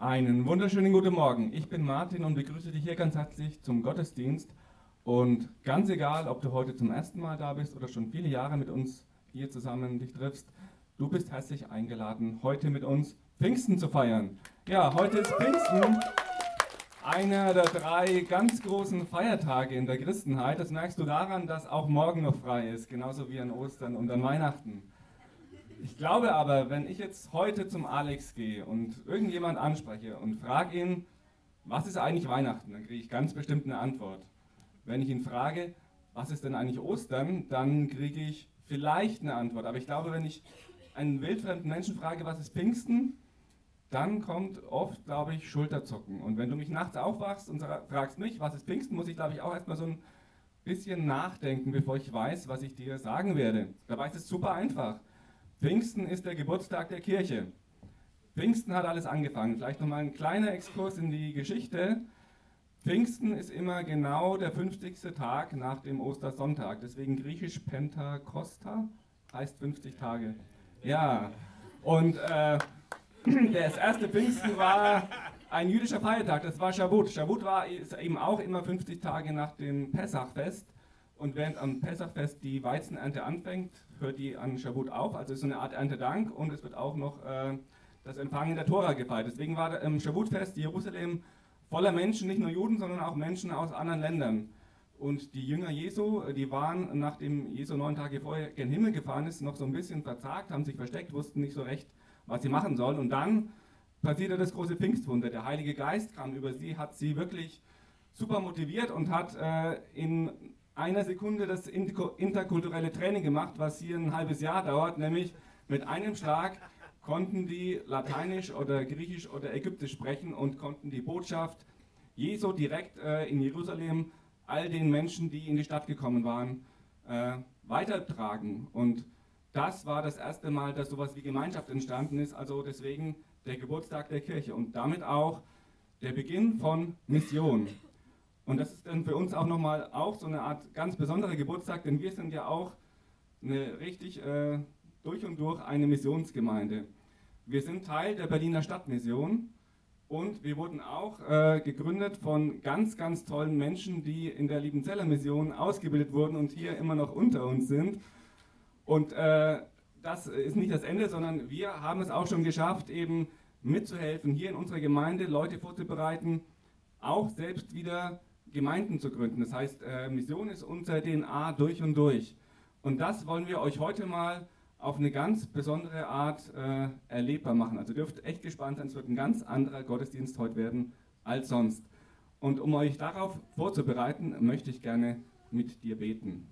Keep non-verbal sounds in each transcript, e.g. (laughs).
Einen wunderschönen guten Morgen. Ich bin Martin und begrüße dich hier ganz herzlich zum Gottesdienst. Und ganz egal, ob du heute zum ersten Mal da bist oder schon viele Jahre mit uns hier zusammen dich triffst, du bist herzlich eingeladen, heute mit uns Pfingsten zu feiern. Ja, heute ist Pfingsten einer der drei ganz großen Feiertage in der Christenheit. Das merkst du daran, dass auch morgen noch frei ist, genauso wie an Ostern und an Weihnachten. Ich glaube aber, wenn ich jetzt heute zum Alex gehe und irgendjemand anspreche und frage ihn, was ist eigentlich Weihnachten, dann kriege ich ganz bestimmt eine Antwort. Wenn ich ihn frage, was ist denn eigentlich Ostern, dann kriege ich vielleicht eine Antwort. Aber ich glaube, wenn ich einen wildfremden Menschen frage, was ist Pfingsten, dann kommt oft, glaube ich, Schulterzucken. Und wenn du mich nachts aufwachst und fragst mich, was ist Pfingsten, muss ich, glaube ich, auch erstmal so ein bisschen nachdenken, bevor ich weiß, was ich dir sagen werde. Dabei ist es super einfach. Pfingsten ist der Geburtstag der Kirche. Pfingsten hat alles angefangen. Vielleicht nochmal ein kleiner Exkurs in die Geschichte. Pfingsten ist immer genau der 50. Tag nach dem Ostersonntag. Deswegen griechisch Pentakosta heißt 50 Tage. Ja, und äh, das erste Pfingsten war ein jüdischer Feiertag, das war Shavuot. Shavuot war eben auch immer 50 Tage nach dem Pessachfest. Und während am Pessachfest die Weizenernte anfängt, hört die an Shavuot auf. Also ist so eine Art Erntedank und es wird auch noch äh, das Empfangen der Tora gefeiert. Deswegen war im Shavuot-Fest Jerusalem voller Menschen, nicht nur Juden, sondern auch Menschen aus anderen Ländern. Und die Jünger Jesu, die waren, nachdem Jesu neun Tage vorher gen Himmel gefahren ist, noch so ein bisschen verzagt, haben sich versteckt, wussten nicht so recht, was sie machen sollen. Und dann passierte das große Pfingstwunder. Der Heilige Geist kam über sie, hat sie wirklich super motiviert und hat äh, in einer Sekunde das interkulturelle Training gemacht, was hier ein halbes Jahr dauert, nämlich mit einem Schlag konnten die Lateinisch oder Griechisch oder Ägyptisch sprechen und konnten die Botschaft Jesu direkt äh, in Jerusalem all den Menschen, die in die Stadt gekommen waren, äh, weitertragen. Und das war das erste Mal, dass sowas wie Gemeinschaft entstanden ist. Also deswegen der Geburtstag der Kirche und damit auch der Beginn von Mission. Und das ist dann für uns auch nochmal auch so eine Art ganz besonderer Geburtstag, denn wir sind ja auch eine richtig äh, durch und durch eine Missionsgemeinde. Wir sind Teil der Berliner Stadtmission und wir wurden auch äh, gegründet von ganz, ganz tollen Menschen, die in der Liebenzeller Mission ausgebildet wurden und hier immer noch unter uns sind. Und äh, das ist nicht das Ende, sondern wir haben es auch schon geschafft, eben mitzuhelfen, hier in unserer Gemeinde Leute vorzubereiten, auch selbst wieder Gemeinden zu gründen. Das heißt, äh, Mission ist unser DNA durch und durch. Und das wollen wir euch heute mal auf eine ganz besondere Art äh, erlebbar machen. Also dürft echt gespannt sein, es wird ein ganz anderer Gottesdienst heute werden als sonst. Und um euch darauf vorzubereiten, möchte ich gerne mit dir beten.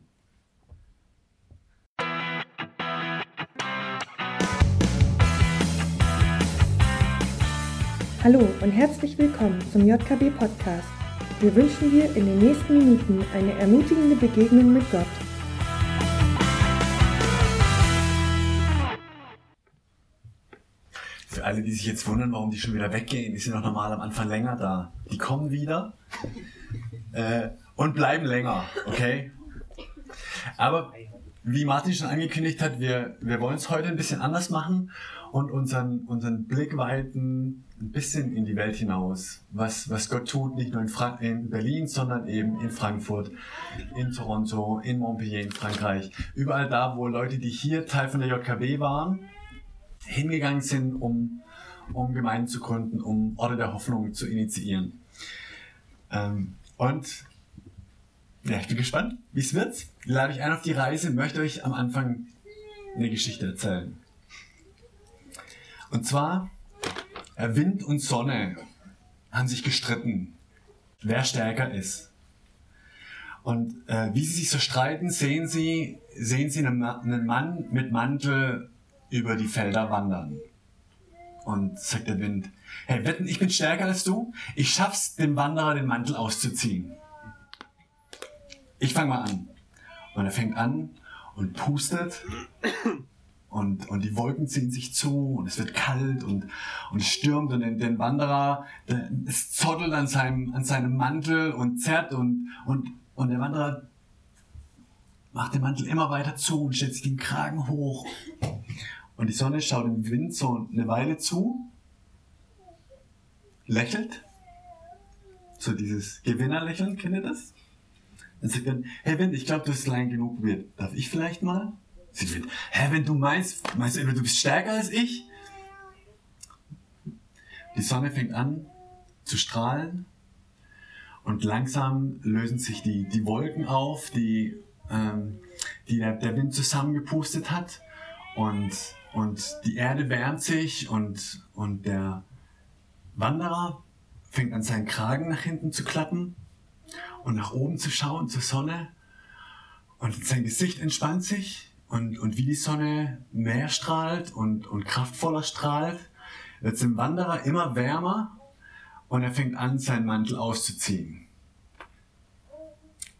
Hallo und herzlich willkommen zum JKB Podcast. Wir wünschen dir in den nächsten Minuten eine ermutigende Begegnung mit Gott. Für alle, die sich jetzt wundern, warum die schon wieder weggehen, die sind noch normal am Anfang länger da. Die kommen wieder (laughs) äh, und bleiben länger, okay? Aber wie Martin schon angekündigt hat, wir, wir wollen es heute ein bisschen anders machen und unseren, unseren Blick weiten ein bisschen in die Welt hinaus, was, was Gott tut, nicht nur in, Frank in Berlin, sondern eben in Frankfurt, in Toronto, in Montpellier, in Frankreich. Überall da, wo Leute, die hier Teil von der JKB waren, hingegangen sind, um, um Gemeinden zu gründen, um Orte der Hoffnung zu initiieren. Ähm, und ja, ich bin gespannt, wie es wird. Ich lade euch ein auf die Reise, möchte euch am Anfang eine Geschichte erzählen. Und zwar, Wind und Sonne haben sich gestritten, wer stärker ist. Und äh, wie sie sich so streiten, sehen sie, sehen sie einen, einen Mann mit Mantel über die Felder wandern. Und sagt der Wind, hey, wetten, ich bin stärker als du? Ich schaff's, dem Wanderer den Mantel auszuziehen. Ich fange mal an. Und er fängt an und pustet und, und die Wolken ziehen sich zu und es wird kalt und, und stürmt und den Wanderer, der, es zottelt an seinem, an seinem Mantel und zerrt und, und, und der Wanderer macht den Mantel immer weiter zu und stellt sich den Kragen hoch. Und die Sonne schaut im Wind so eine Weile zu lächelt. So dieses Gewinnerlächeln, kennt ihr das? Dann sagt er, hey Wind, ich glaube, du bist klein genug probiert. Darf ich vielleicht mal? Hä, wenn du meinst, meinst du, du bist stärker als ich? Die Sonne fängt an zu strahlen und langsam lösen sich die, die Wolken auf, die, ähm, die der, der Wind zusammengepustet hat und, und die Erde wärmt sich und, und der Wanderer fängt an seinen Kragen nach hinten zu klappen und nach oben zu schauen zur Sonne und sein Gesicht entspannt sich und, und wie die Sonne mehr strahlt und, und kraftvoller strahlt, wird dem Wanderer immer wärmer und er fängt an, seinen Mantel auszuziehen.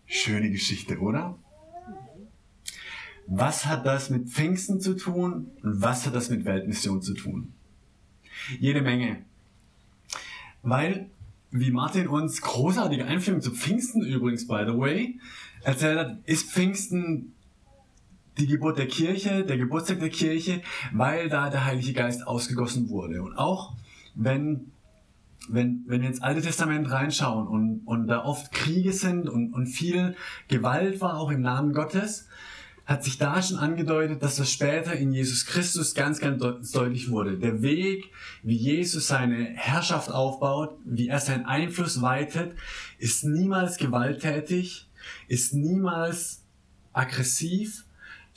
Schöne Geschichte, oder? Was hat das mit Pfingsten zu tun und was hat das mit Weltmission zu tun? Jede Menge. Weil, wie Martin uns großartige Einführung zu Pfingsten übrigens, by the way, erzählt hat, ist Pfingsten die Geburt der Kirche, der Geburtstag der Kirche, weil da der Heilige Geist ausgegossen wurde. Und auch wenn, wenn, wenn wir ins Alte Testament reinschauen und, und da oft Kriege sind und, und viel Gewalt war, auch im Namen Gottes, hat sich da schon angedeutet, dass das später in Jesus Christus ganz, ganz deutlich wurde. Der Weg, wie Jesus seine Herrschaft aufbaut, wie er seinen Einfluss weitet, ist niemals gewalttätig, ist niemals aggressiv,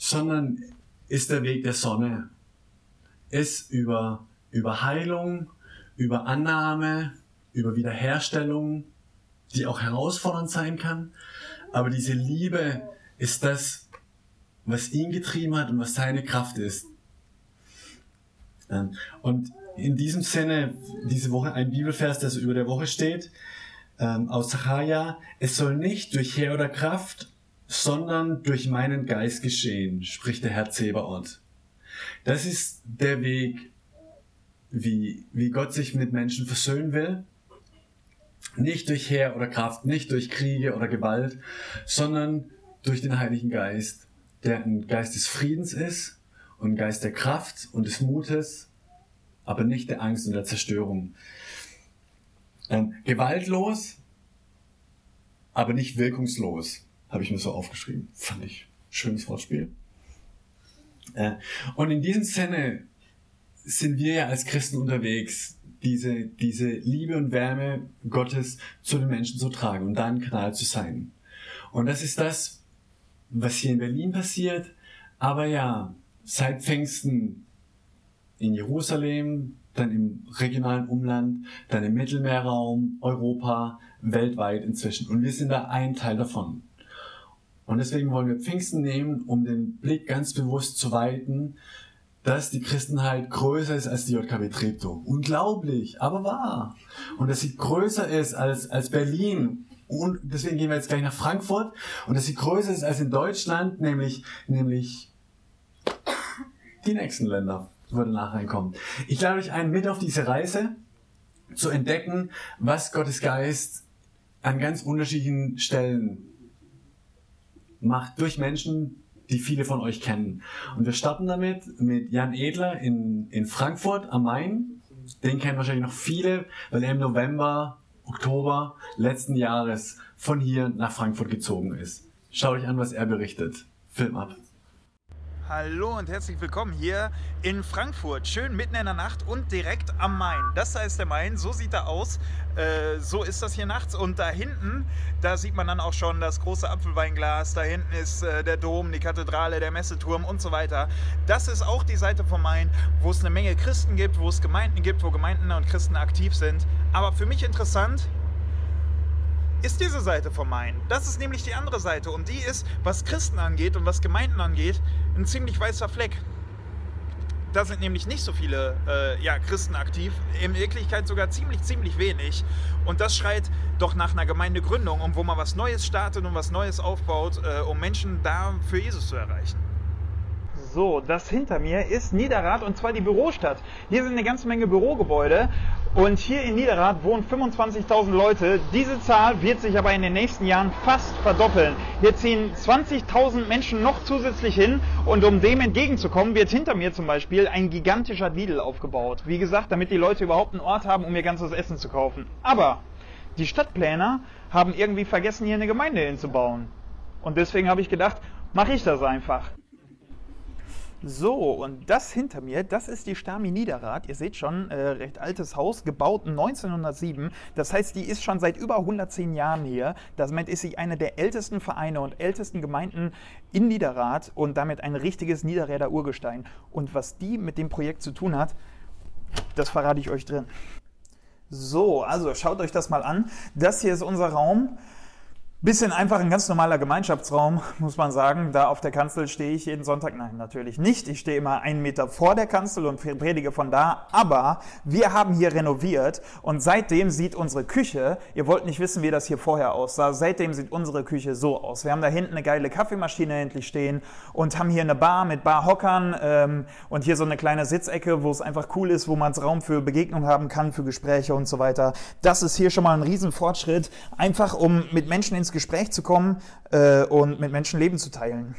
sondern ist der Weg der Sonne. Ist über, über Heilung, über Annahme, über Wiederherstellung, die auch herausfordernd sein kann. Aber diese Liebe ist das, was ihn getrieben hat und was seine Kraft ist. Und in diesem Sinne, diese Woche ein Bibelvers, das über der Woche steht, ähm, aus Sacharja, es soll nicht durch Heer oder Kraft, sondern durch meinen Geist geschehen, spricht der Herr Zebaoth. Das ist der Weg, wie, wie Gott sich mit Menschen versöhnen will. Nicht durch Heer oder Kraft, nicht durch Kriege oder Gewalt, sondern durch den Heiligen Geist, der ein Geist des Friedens ist und ein Geist der Kraft und des Mutes, aber nicht der Angst und der Zerstörung. Ähm, gewaltlos, aber nicht wirkungslos. Habe ich mir so aufgeschrieben. Fand ich schönes Wortspiel. Äh, und in diesem Sinne sind wir ja als Christen unterwegs, diese, diese Liebe und Wärme Gottes zu den Menschen zu tragen und da ein Kanal zu sein. Und das ist das, was hier in Berlin passiert, aber ja, seit Pfingsten in Jerusalem, dann im regionalen Umland, dann im Mittelmeerraum, Europa, weltweit inzwischen. Und wir sind da ein Teil davon. Und deswegen wollen wir Pfingsten nehmen, um den Blick ganz bewusst zu weiten, dass die Christenheit größer ist als die JKW Treptow. Unglaublich, aber wahr. Und dass sie größer ist als, als Berlin. Und deswegen gehen wir jetzt gleich nach Frankfurt. Und dass sie größer ist als in Deutschland, nämlich, nämlich die nächsten Länder würden nachreinkommen. Ich lade euch ein, mit auf diese Reise zu entdecken, was Gottes Geist an ganz unterschiedlichen Stellen macht durch Menschen, die viele von euch kennen. Und wir starten damit mit Jan Edler in, in Frankfurt am Main. Den kennen wahrscheinlich noch viele, weil er im November, Oktober letzten Jahres von hier nach Frankfurt gezogen ist. Schaut euch an, was er berichtet. Film ab. Hallo und herzlich willkommen hier in Frankfurt. Schön mitten in der Nacht und direkt am Main. Das da ist der Main, so sieht er aus. Äh, so ist das hier nachts. Und da hinten, da sieht man dann auch schon das große Apfelweinglas. Da hinten ist äh, der Dom, die Kathedrale, der Messeturm und so weiter. Das ist auch die Seite vom Main, wo es eine Menge Christen gibt, wo es Gemeinden gibt, wo Gemeinden und Christen aktiv sind. Aber für mich interessant, ist diese Seite vom Main. Das ist nämlich die andere Seite und die ist, was Christen angeht und was Gemeinden angeht, ein ziemlich weißer Fleck. Da sind nämlich nicht so viele äh, ja, Christen aktiv, in Wirklichkeit sogar ziemlich, ziemlich wenig. Und das schreit doch nach einer Gemeindegründung, um wo man was Neues startet und was Neues aufbaut, äh, um Menschen da für Jesus zu erreichen. So, das hinter mir ist Niederrad und zwar die Bürostadt. Hier sind eine ganze Menge Bürogebäude Und hier in Niederrad wohnen 25.000 Leute. Diese Zahl wird sich aber in den nächsten Jahren fast verdoppeln. Hier ziehen 20.000 Menschen noch zusätzlich hin. Und um dem entgegenzukommen, wird hinter mir zum Beispiel ein gigantischer Lidl aufgebaut. Wie gesagt, damit die Leute überhaupt einen Ort haben, um ihr ganzes Essen zu kaufen. Aber die Stadtplaner haben irgendwie vergessen, hier eine Gemeinde hinzubauen. Und deswegen habe ich gedacht, mache ich das einfach. So, und das hinter mir, das ist die Stami Niederrad. Ihr seht schon, äh, recht altes Haus, gebaut 1907. Das heißt, die ist schon seit über 110 Jahren hier. Damit ist sie eine der ältesten Vereine und ältesten Gemeinden in Niederrad und damit ein richtiges Niederräder Urgestein. Und was die mit dem Projekt zu tun hat, das verrate ich euch drin. So, also schaut euch das mal an. Das hier ist unser Raum. Bisschen einfach ein ganz normaler Gemeinschaftsraum, muss man sagen. Da auf der Kanzel stehe ich jeden Sonntag. Nein, natürlich nicht. Ich stehe immer einen Meter vor der Kanzel und predige von da. Aber wir haben hier renoviert und seitdem sieht unsere Küche, ihr wollt nicht wissen, wie das hier vorher aussah, seitdem sieht unsere Küche so aus. Wir haben da hinten eine geile Kaffeemaschine endlich stehen und haben hier eine Bar mit Barhockern ähm, und hier so eine kleine Sitzecke, wo es einfach cool ist, wo man Raum für Begegnung haben kann, für Gespräche und so weiter. Das ist hier schon mal ein Riesenfortschritt, einfach um mit Menschen ins Gespräch zu kommen äh, und mit Menschen Leben zu teilen.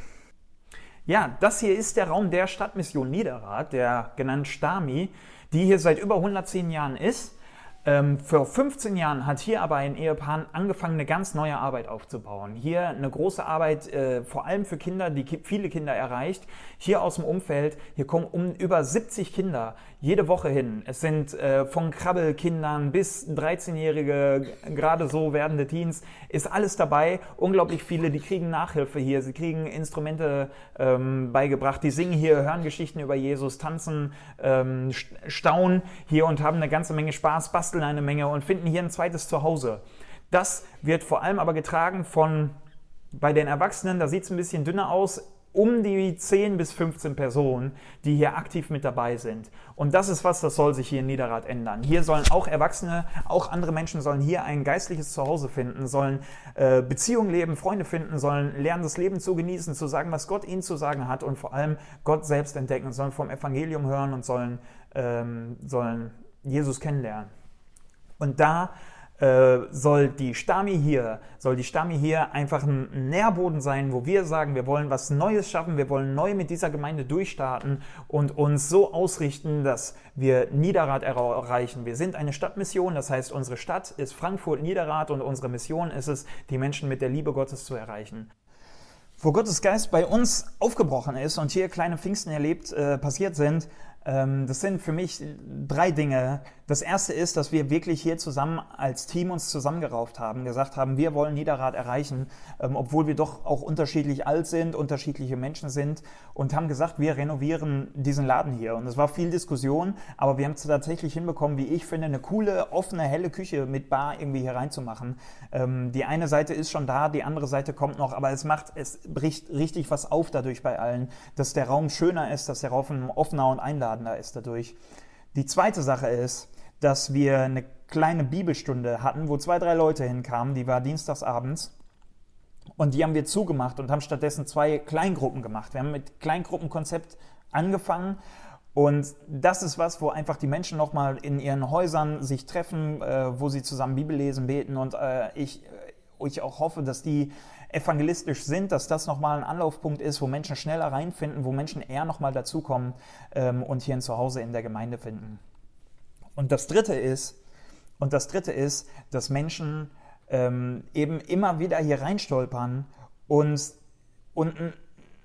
Ja, das hier ist der Raum der Stadtmission Niederrad, der genannt Stami, die hier seit über 110 Jahren ist. Ähm, vor 15 Jahren hat hier aber ein Ehepaar angefangen, eine ganz neue Arbeit aufzubauen. Hier eine große Arbeit, äh, vor allem für Kinder, die viele Kinder erreicht. Hier aus dem Umfeld, hier kommen um über 70 Kinder jede Woche hin. Es sind äh, von Krabbelkindern bis 13-jährige, gerade so werdende Teens, ist alles dabei. Unglaublich viele, die kriegen Nachhilfe hier, sie kriegen Instrumente ähm, beigebracht, die singen hier, hören Geschichten über Jesus, tanzen, ähm, staunen hier und haben eine ganze Menge Spaß, basteln eine Menge und finden hier ein zweites Zuhause. Das wird vor allem aber getragen von bei den Erwachsenen, da sieht es ein bisschen dünner aus, um die 10 bis 15 Personen, die hier aktiv mit dabei sind. Und das ist was, das soll sich hier in Niederrad ändern. Hier sollen auch Erwachsene, auch andere Menschen sollen hier ein geistliches Zuhause finden, sollen äh, Beziehungen leben, Freunde finden, sollen lernen, das Leben zu genießen, zu sagen, was Gott ihnen zu sagen hat und vor allem Gott selbst entdecken, sollen vom Evangelium hören und sollen, ähm, sollen Jesus kennenlernen. Und da soll die Stami hier, soll die Stami hier einfach ein Nährboden sein, wo wir sagen, wir wollen was Neues schaffen, wir wollen neu mit dieser Gemeinde durchstarten und uns so ausrichten, dass wir Niederrad erreichen. Wir sind eine Stadtmission, das heißt, unsere Stadt ist Frankfurt-Niederrad und unsere Mission ist es, die Menschen mit der Liebe Gottes zu erreichen wo Gottes Geist bei uns aufgebrochen ist und hier kleine Pfingsten erlebt, äh, passiert sind, das sind für mich drei Dinge. Das erste ist, dass wir wirklich hier zusammen als Team uns zusammengerauft haben, gesagt haben, wir wollen Niederrad erreichen, ähm, obwohl wir doch auch unterschiedlich alt sind, unterschiedliche Menschen sind und haben gesagt, wir renovieren diesen Laden hier. Und es war viel Diskussion, aber wir haben es tatsächlich hinbekommen, wie ich finde, eine coole, offene, helle Küche mit Bar irgendwie hier reinzumachen. Ähm, die eine Seite ist schon da, die andere Seite kommt noch, aber es macht, es bricht richtig was auf dadurch bei allen, dass der Raum schöner ist, dass der Raum offener und einladender einladender ist dadurch. Die zweite Sache ist, dass wir eine kleine Bibelstunde hatten, wo zwei, drei Leute hinkamen, die war dienstagsabends. Und die haben wir zugemacht und haben stattdessen zwei Kleingruppen gemacht. Wir haben mit Kleingruppenkonzept angefangen und das ist was, wo einfach die Menschen nochmal in ihren Häusern sich treffen, äh, wo sie zusammen Bibel lesen, beten und äh, ich, äh, ich auch hoffe, dass die evangelistisch sind, dass das nochmal ein Anlaufpunkt ist, wo Menschen schneller reinfinden, wo Menschen eher nochmal dazukommen ähm, und hier ein Zuhause in der Gemeinde finden. Und das Dritte ist, und das Dritte ist, dass Menschen ähm, eben immer wieder hier reinstolpern und, ein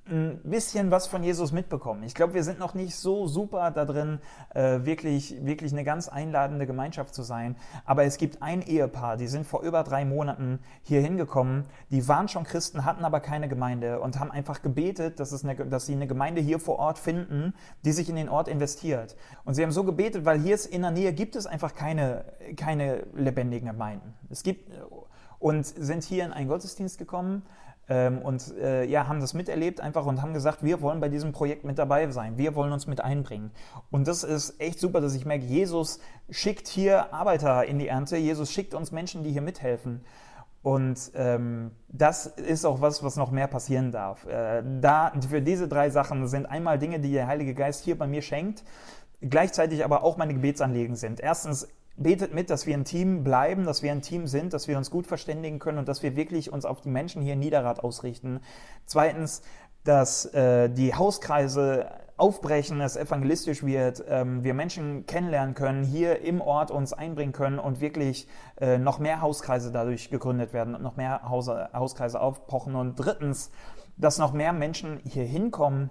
ein bisschen was von Jesus mitbekommen. Ich glaube, wir sind noch nicht so super da drin, äh, wirklich, wirklich eine ganz einladende Gemeinschaft zu sein. Aber es gibt ein Ehepaar, die sind vor über drei Monaten hier hingekommen. Die waren schon Christen, hatten aber keine Gemeinde und haben einfach gebetet, dass, es eine, dass sie eine Gemeinde hier vor Ort finden, die sich in den Ort investiert. Und sie haben so gebetet, weil hier in der Nähe gibt es einfach keine, keine lebendigen Gemeinden. Es gibt und sind hier in einen Gottesdienst gekommen ähm, und äh, ja, haben das miterlebt einfach und haben gesagt, wir wollen bei diesem Projekt mit dabei sein, wir wollen uns mit einbringen. Und das ist echt super, dass ich merke, Jesus schickt hier Arbeiter in die Ernte, Jesus schickt uns Menschen, die hier mithelfen. Und ähm, das ist auch was, was noch mehr passieren darf. Äh, da für diese drei Sachen sind einmal Dinge, die der Heilige Geist hier bei mir schenkt, gleichzeitig aber auch meine Gebetsanliegen sind. Erstens betet mit, dass wir ein Team bleiben, dass wir ein Team sind, dass wir uns gut verständigen können und dass wir wirklich uns auf die Menschen hier in Niederrad ausrichten. Zweitens, dass äh, die Hauskreise aufbrechen, es evangelistisch wird, ähm, wir Menschen kennenlernen können, hier im Ort uns einbringen können und wirklich äh, noch mehr Hauskreise dadurch gegründet werden und noch mehr Hause, Hauskreise aufpochen. Und drittens, dass noch mehr Menschen hier hinkommen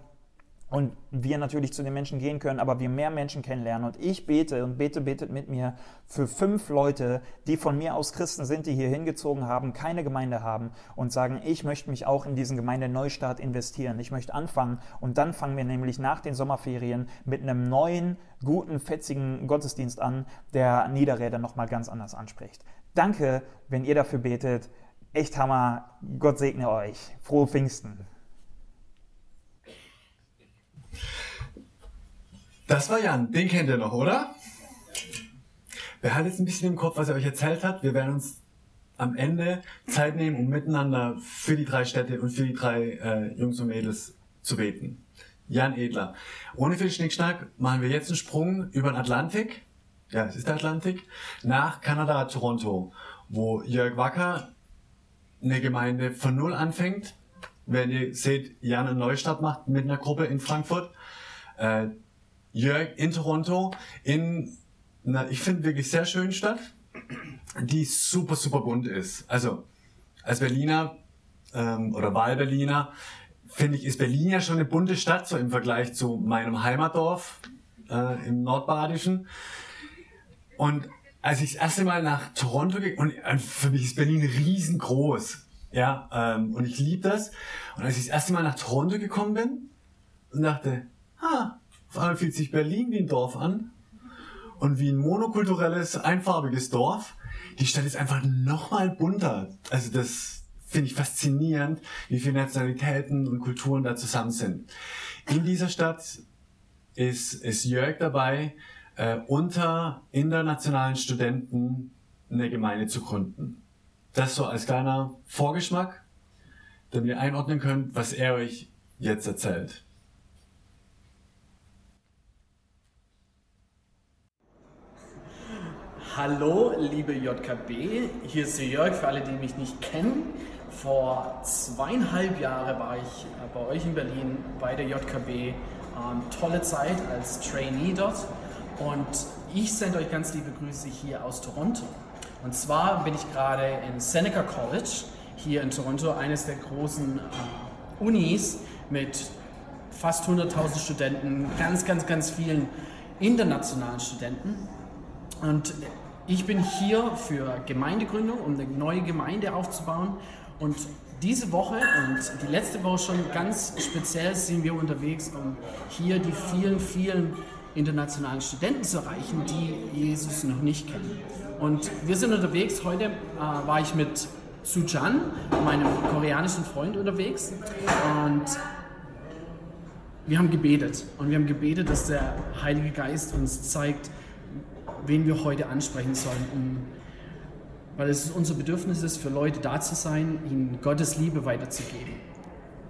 und wir natürlich zu den Menschen gehen können, aber wir mehr Menschen kennenlernen. Und ich bete und bete, betet mit mir für fünf Leute, die von mir aus Christen sind, die hier hingezogen haben, keine Gemeinde haben und sagen, ich möchte mich auch in diesen Gemeindeneustart investieren. Ich möchte anfangen und dann fangen wir nämlich nach den Sommerferien mit einem neuen, guten, fetzigen Gottesdienst an, der Niederräder nochmal ganz anders anspricht. Danke, wenn ihr dafür betet. Echt Hammer. Gott segne euch. Frohe Pfingsten. Das war Jan, den kennt ihr noch, oder? Behaltet jetzt ein bisschen im Kopf, was er euch erzählt hat. Wir werden uns am Ende Zeit nehmen, um miteinander für die drei Städte und für die drei äh, Jungs und Mädels zu beten. Jan Edler. Ohne viel Schnickschnack machen wir jetzt einen Sprung über den Atlantik. Ja, es ist der Atlantik. Nach Kanada, Toronto, wo Jörg Wacker eine Gemeinde von Null anfängt. Wenn ihr seht, Jan eine Neustart macht mit einer Gruppe in Frankfurt. Äh, Jörg in Toronto, in einer, ich finde, wirklich sehr schönen Stadt, die super, super bunt ist. Also, als Berliner ähm, oder Wahlberliner, finde ich, ist Berlin ja schon eine bunte Stadt, so im Vergleich zu meinem Heimatdorf äh, im Nordbadischen. Und als ich das erste Mal nach Toronto gehe, und äh, für mich ist Berlin riesengroß, ja, ähm, und ich liebe das. Und als ich das erste Mal nach Toronto gekommen bin und dachte, ah, fühlt sich Berlin wie ein Dorf an und wie ein monokulturelles, einfarbiges Dorf. Die Stadt ist einfach nochmal bunter. Also das finde ich faszinierend, wie viele Nationalitäten und Kulturen da zusammen sind. In dieser Stadt ist, ist Jörg dabei, äh, unter internationalen Studenten eine Gemeinde zu gründen. Das so als kleiner Vorgeschmack, damit ihr einordnen könnt, was er euch jetzt erzählt. Hallo, liebe JKB, hier ist Jörg, für alle, die mich nicht kennen. Vor zweieinhalb Jahren war ich äh, bei euch in Berlin bei der JKB. Ähm, tolle Zeit als Trainee dort und ich sende euch ganz liebe Grüße hier aus Toronto. Und zwar bin ich gerade in Seneca College hier in Toronto, eines der großen äh, Unis mit fast 100.000 Studenten, ganz, ganz, ganz vielen internationalen Studenten. Und ich bin hier für Gemeindegründung, um eine neue Gemeinde aufzubauen. Und diese Woche und die letzte Woche schon ganz speziell sind wir unterwegs, um hier die vielen, vielen internationalen Studenten zu erreichen, die Jesus noch nicht kennen. Und wir sind unterwegs. Heute äh, war ich mit Sujan, meinem koreanischen Freund, unterwegs. Und wir haben gebetet. Und wir haben gebetet, dass der Heilige Geist uns zeigt, wen wir heute ansprechen sollen, um, weil es unser Bedürfnis ist, für Leute da zu sein, ihnen Gottes Liebe weiterzugeben.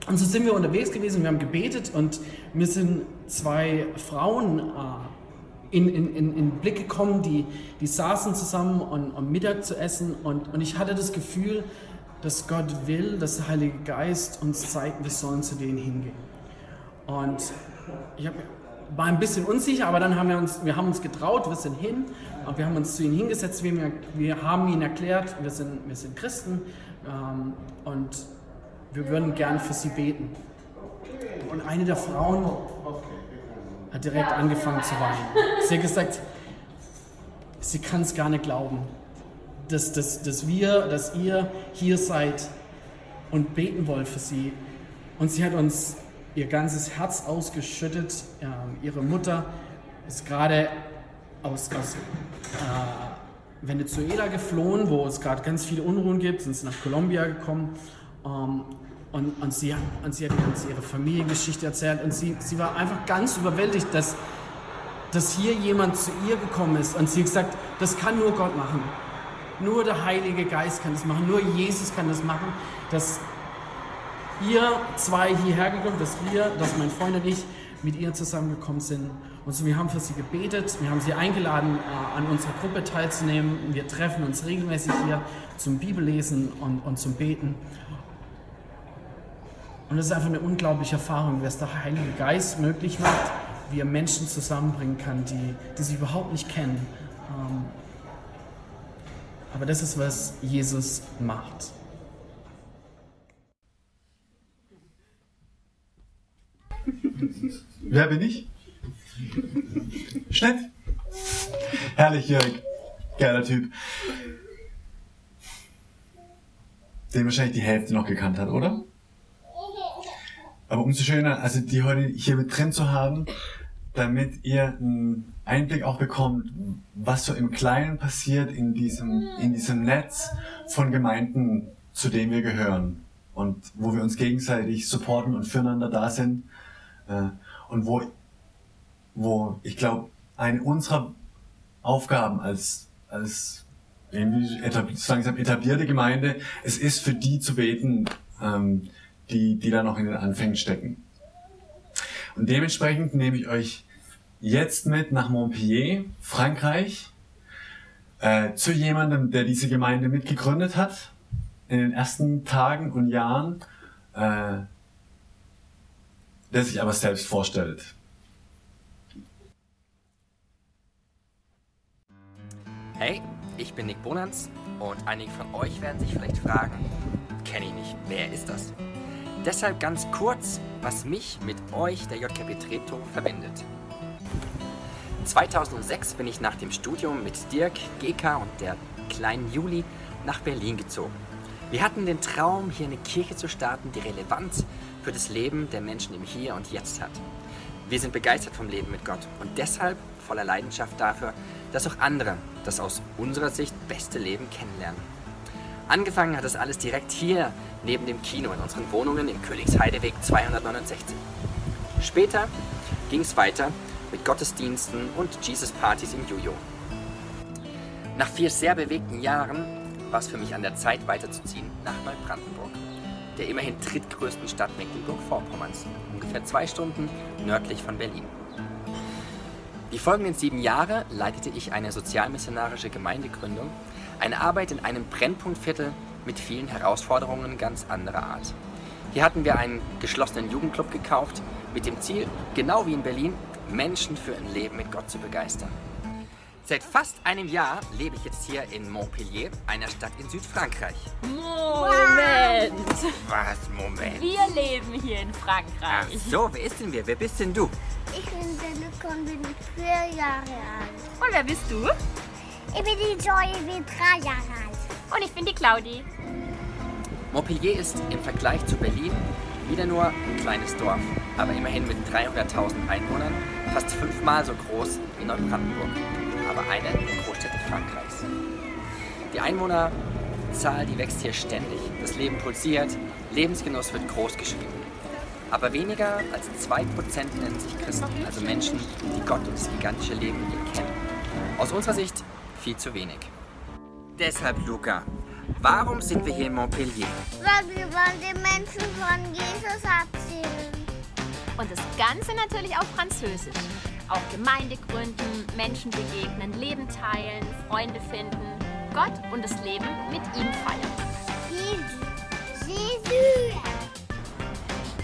Und so sind wir unterwegs gewesen, wir haben gebetet und mir sind zwei Frauen äh, in, in, in, in Blick gekommen, die, die saßen zusammen, um, um Mittag zu essen und, und ich hatte das Gefühl, dass Gott will, dass der Heilige Geist uns zeigt, wir sollen zu denen hingehen. Und ich habe war ein bisschen unsicher, aber dann haben wir uns, wir haben uns getraut, wir sind hin und wir haben uns zu ihnen hingesetzt, wir, wir haben ihnen erklärt, wir sind, wir sind Christen ähm, und wir würden gern für sie beten. Und eine der Frauen hat direkt angefangen zu weinen. Sie hat gesagt, sie kann es gar nicht glauben, dass, dass, dass wir, dass ihr hier seid und beten wollt für sie. Und sie hat uns ihr ganzes Herz ausgeschüttet. Ähm, ihre Mutter ist gerade aus, aus äh, Venezuela geflohen, wo es gerade ganz viele Unruhen gibt, sind sie nach Kolumbia gekommen. Ähm, und, und, sie, und sie hat uns ihre Familiengeschichte erzählt und sie, sie war einfach ganz überwältigt, dass, dass hier jemand zu ihr gekommen ist und sie hat gesagt, das kann nur Gott machen. Nur der Heilige Geist kann das machen, nur Jesus kann das machen, dass ihr zwei hierher gekommen, dass wir, dass mein Freund und ich mit ihr zusammengekommen sind Und so, wir haben für sie gebetet, wir haben sie eingeladen, äh, an unserer Gruppe teilzunehmen. Wir treffen uns regelmäßig hier zum Bibellesen und, und zum Beten. Und es ist einfach eine unglaubliche Erfahrung, es der Heilige Geist möglich macht, wie er Menschen zusammenbringen kann, die, die sich überhaupt nicht kennen. Ähm, aber das ist, was Jesus macht. Wer bin ich? Schnell. Herrlich, Jörg. Geiler Typ. Den wahrscheinlich die Hälfte noch gekannt hat, oder? Aber umso schöner, also die heute hier mit drin zu haben, damit ihr einen Einblick auch bekommt, was so im Kleinen passiert in diesem, in diesem Netz von Gemeinden, zu dem wir gehören. Und wo wir uns gegenseitig supporten und füreinander da sind. Und wo, wo ich glaube, eine unserer Aufgaben als, als irgendwie langsam etablierte Gemeinde, es ist für die zu beten, ähm, die, die da noch in den Anfängen stecken. Und dementsprechend nehme ich euch jetzt mit nach Montpellier, Frankreich, äh, zu jemandem, der diese Gemeinde mitgegründet hat in den ersten Tagen und Jahren, äh, der sich aber selbst vorstellt. Hey, ich bin Nick Bonanz und einige von euch werden sich vielleicht fragen, kenne ich nicht, wer ist das? Deshalb ganz kurz, was mich mit euch, der JKB Treptow, verbindet. 2006 bin ich nach dem Studium mit Dirk, GK und der kleinen Juli nach Berlin gezogen. Wir hatten den Traum, hier eine Kirche zu starten, die Relevanz für das Leben der Menschen im Hier und Jetzt hat. Wir sind begeistert vom Leben mit Gott und deshalb voller Leidenschaft dafür, dass auch andere das aus unserer Sicht beste Leben kennenlernen. Angefangen hat das alles direkt hier neben dem Kino in unseren Wohnungen im Königsheideweg 269. Später ging es weiter mit Gottesdiensten und Jesus-Partys im Juju. Nach vier sehr bewegten Jahren war es für mich an der Zeit weiterzuziehen nach Neubrandenburg, der immerhin drittgrößten Stadt Mecklenburg-Vorpommerns, ungefähr zwei Stunden nördlich von Berlin. Die folgenden sieben Jahre leitete ich eine sozialmissionarische Gemeindegründung, eine Arbeit in einem Brennpunktviertel mit vielen Herausforderungen ganz anderer Art. Hier hatten wir einen geschlossenen Jugendclub gekauft, mit dem Ziel, genau wie in Berlin, Menschen für ein Leben mit Gott zu begeistern. Seit fast einem Jahr lebe ich jetzt hier in Montpellier, einer Stadt in Südfrankreich. Moment! Was, Moment? Wir leben hier in Ach Frankreich. so, wer ist denn wir? Wer bist denn du? Ich bin Deluca und bin vier Jahre alt. Und wer bist du? Ich bin die Joy, ich bin drei Jahre alt. Und ich bin die Claudi. Montpellier ist im Vergleich zu Berlin wieder nur ein kleines Dorf, aber immerhin mit 300.000 Einwohnern fast fünfmal so groß wie Neubrandenburg, aber eine der Großstädte Frankreichs. Die Einwohnerzahl, die wächst hier ständig. Das Leben pulsiert, Lebensgenuss wird groß geschrieben. Aber weniger als 2% nennen sich Christen, also Menschen, die Gott und das gigantische Leben hier kennen. Aus unserer Sicht viel zu wenig. Deshalb, Luca, warum sind wir hier in Montpellier? Weil wir wollen den Menschen von Jesus erzählen. Und das Ganze natürlich auf Französisch. Auch Gemeinde gründen, Menschen begegnen, Leben teilen, Freunde finden, Gott und das Leben mit ihm feiern. Jesus. Jesus.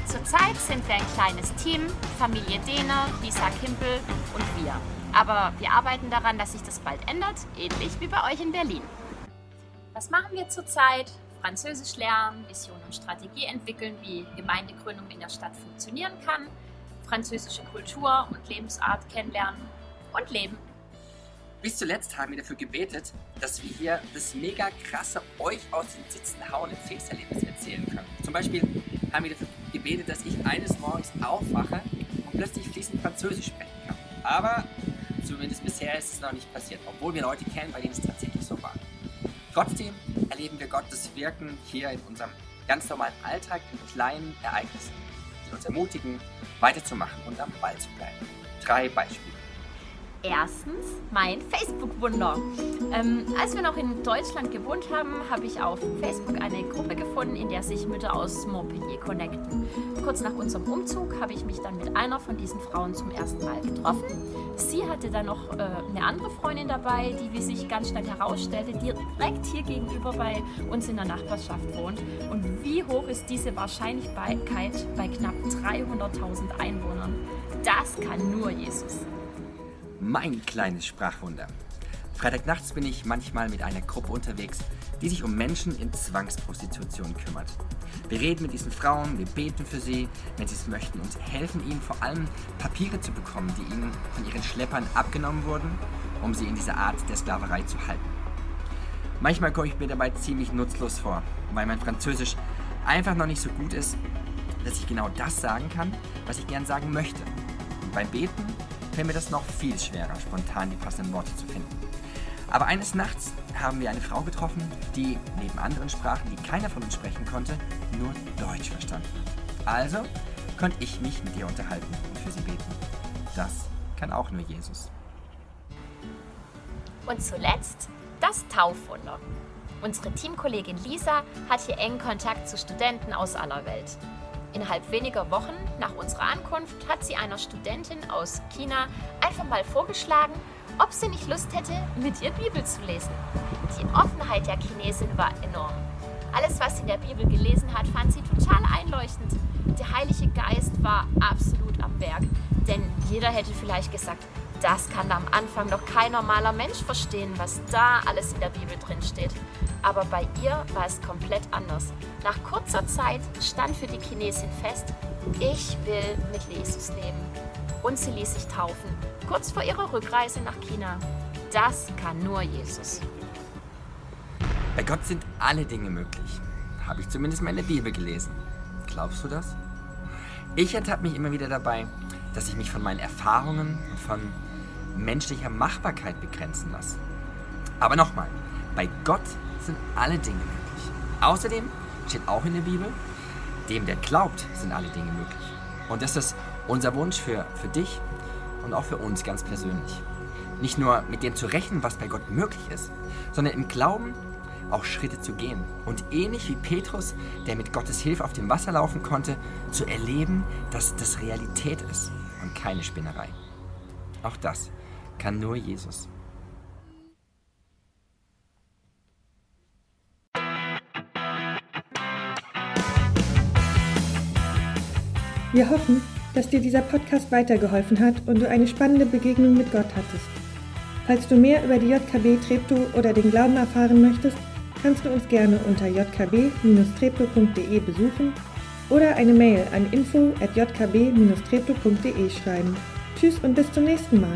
Zurzeit sind wir ein kleines Team, Familie Dehner, Lisa Kimpel und wir. Aber wir arbeiten daran, dass sich das bald ändert, ähnlich wie bei euch in Berlin. Was machen wir zurzeit? Französisch lernen, Vision und Strategie entwickeln, wie Gemeindegründung in der Stadt funktionieren kann, französische Kultur und Lebensart kennenlernen und leben. Bis zuletzt haben wir dafür gebetet, dass wir hier das mega krasse euch aus den Sitzen hauen im Pfingsterlebnis erzählen können. Zum Beispiel haben wir dafür gebetet, dass ich eines Morgens aufwache und plötzlich fließend Französisch sprechen kann. Aber zumindest bisher ist es noch nicht passiert, obwohl wir Leute kennen, bei denen es tatsächlich so war. Trotzdem erleben wir Gottes Wirken hier in unserem ganz normalen Alltag in kleinen Ereignissen, uns ermutigen, weiterzumachen und am Ball zu bleiben. Drei Beispiele. Erstens mein Facebook-Wunder. Ähm, als wir noch in Deutschland gewohnt haben, habe ich auf Facebook eine Gruppe gefunden, in der sich Mütter aus Montpellier connecten. Kurz nach unserem Umzug habe ich mich dann mit einer von diesen Frauen zum ersten Mal getroffen. Sie hatte dann noch äh, eine andere Freundin dabei, die, wie sich ganz schnell herausstellte, direkt hier gegenüber bei uns in der Nachbarschaft wohnt. Und wie hoch ist diese Wahrscheinlichkeit bei knapp 300.000 Einwohnern? Das kann nur Jesus. Mein kleines Sprachwunder. Freitagnachts bin ich manchmal mit einer Gruppe unterwegs, die sich um Menschen in Zwangsprostitution kümmert. Wir reden mit diesen Frauen, wir beten für sie, wenn sie es möchten und helfen ihnen vor allem Papiere zu bekommen, die ihnen von ihren Schleppern abgenommen wurden, um sie in dieser Art der Sklaverei zu halten. Manchmal komme ich mir dabei ziemlich nutzlos vor, weil mein Französisch einfach noch nicht so gut ist, dass ich genau das sagen kann, was ich gern sagen möchte. Und beim Beten fällt mir das noch viel schwerer, spontan die passenden Worte zu finden. Aber eines Nachts haben wir eine Frau getroffen, die neben anderen Sprachen, die keiner von uns sprechen konnte, nur Deutsch verstanden hat. Also konnte ich mich mit ihr unterhalten und für sie beten. Das kann auch nur Jesus. Und zuletzt das Taufwunder. Unsere Teamkollegin Lisa hat hier engen Kontakt zu Studenten aus aller Welt. Innerhalb weniger Wochen nach unserer Ankunft hat sie einer Studentin aus China einfach mal vorgeschlagen, ob sie nicht Lust hätte, mit ihr Bibel zu lesen. Die Offenheit der Chinesin war enorm. Alles, was sie in der Bibel gelesen hat, fand sie total einleuchtend. Der Heilige Geist war absolut am Werk, denn jeder hätte vielleicht gesagt, das kann am Anfang noch kein normaler Mensch verstehen, was da alles in der Bibel drin steht. Aber bei ihr war es komplett anders. Nach kurzer Zeit stand für die Chinesin fest, ich will mit Jesus leben. Und sie ließ sich taufen, kurz vor ihrer Rückreise nach China. Das kann nur Jesus. Bei Gott sind alle Dinge möglich. Habe ich zumindest mal in der Bibel gelesen. Glaubst du das? Ich ertappe mich immer wieder dabei, dass ich mich von meinen Erfahrungen und von menschlicher Machbarkeit begrenzen lasse. Aber nochmal, bei Gott sind alle Dinge möglich. Außerdem steht auch in der Bibel, dem, der glaubt, sind alle Dinge möglich. Und das ist unser Wunsch für, für dich und auch für uns ganz persönlich. Nicht nur mit dem zu rechnen, was bei Gott möglich ist, sondern im Glauben auch Schritte zu gehen. Und ähnlich wie Petrus, der mit Gottes Hilfe auf dem Wasser laufen konnte, zu erleben, dass das Realität ist und keine Spinnerei. Auch das kann nur Jesus. Wir hoffen, dass dir dieser Podcast weitergeholfen hat und du eine spannende Begegnung mit Gott hattest. Falls du mehr über die JKB Treptow oder den Glauben erfahren möchtest, kannst du uns gerne unter jkb-treptow.de besuchen oder eine Mail an info at jkb-treptow.de schreiben. Tschüss und bis zum nächsten Mal.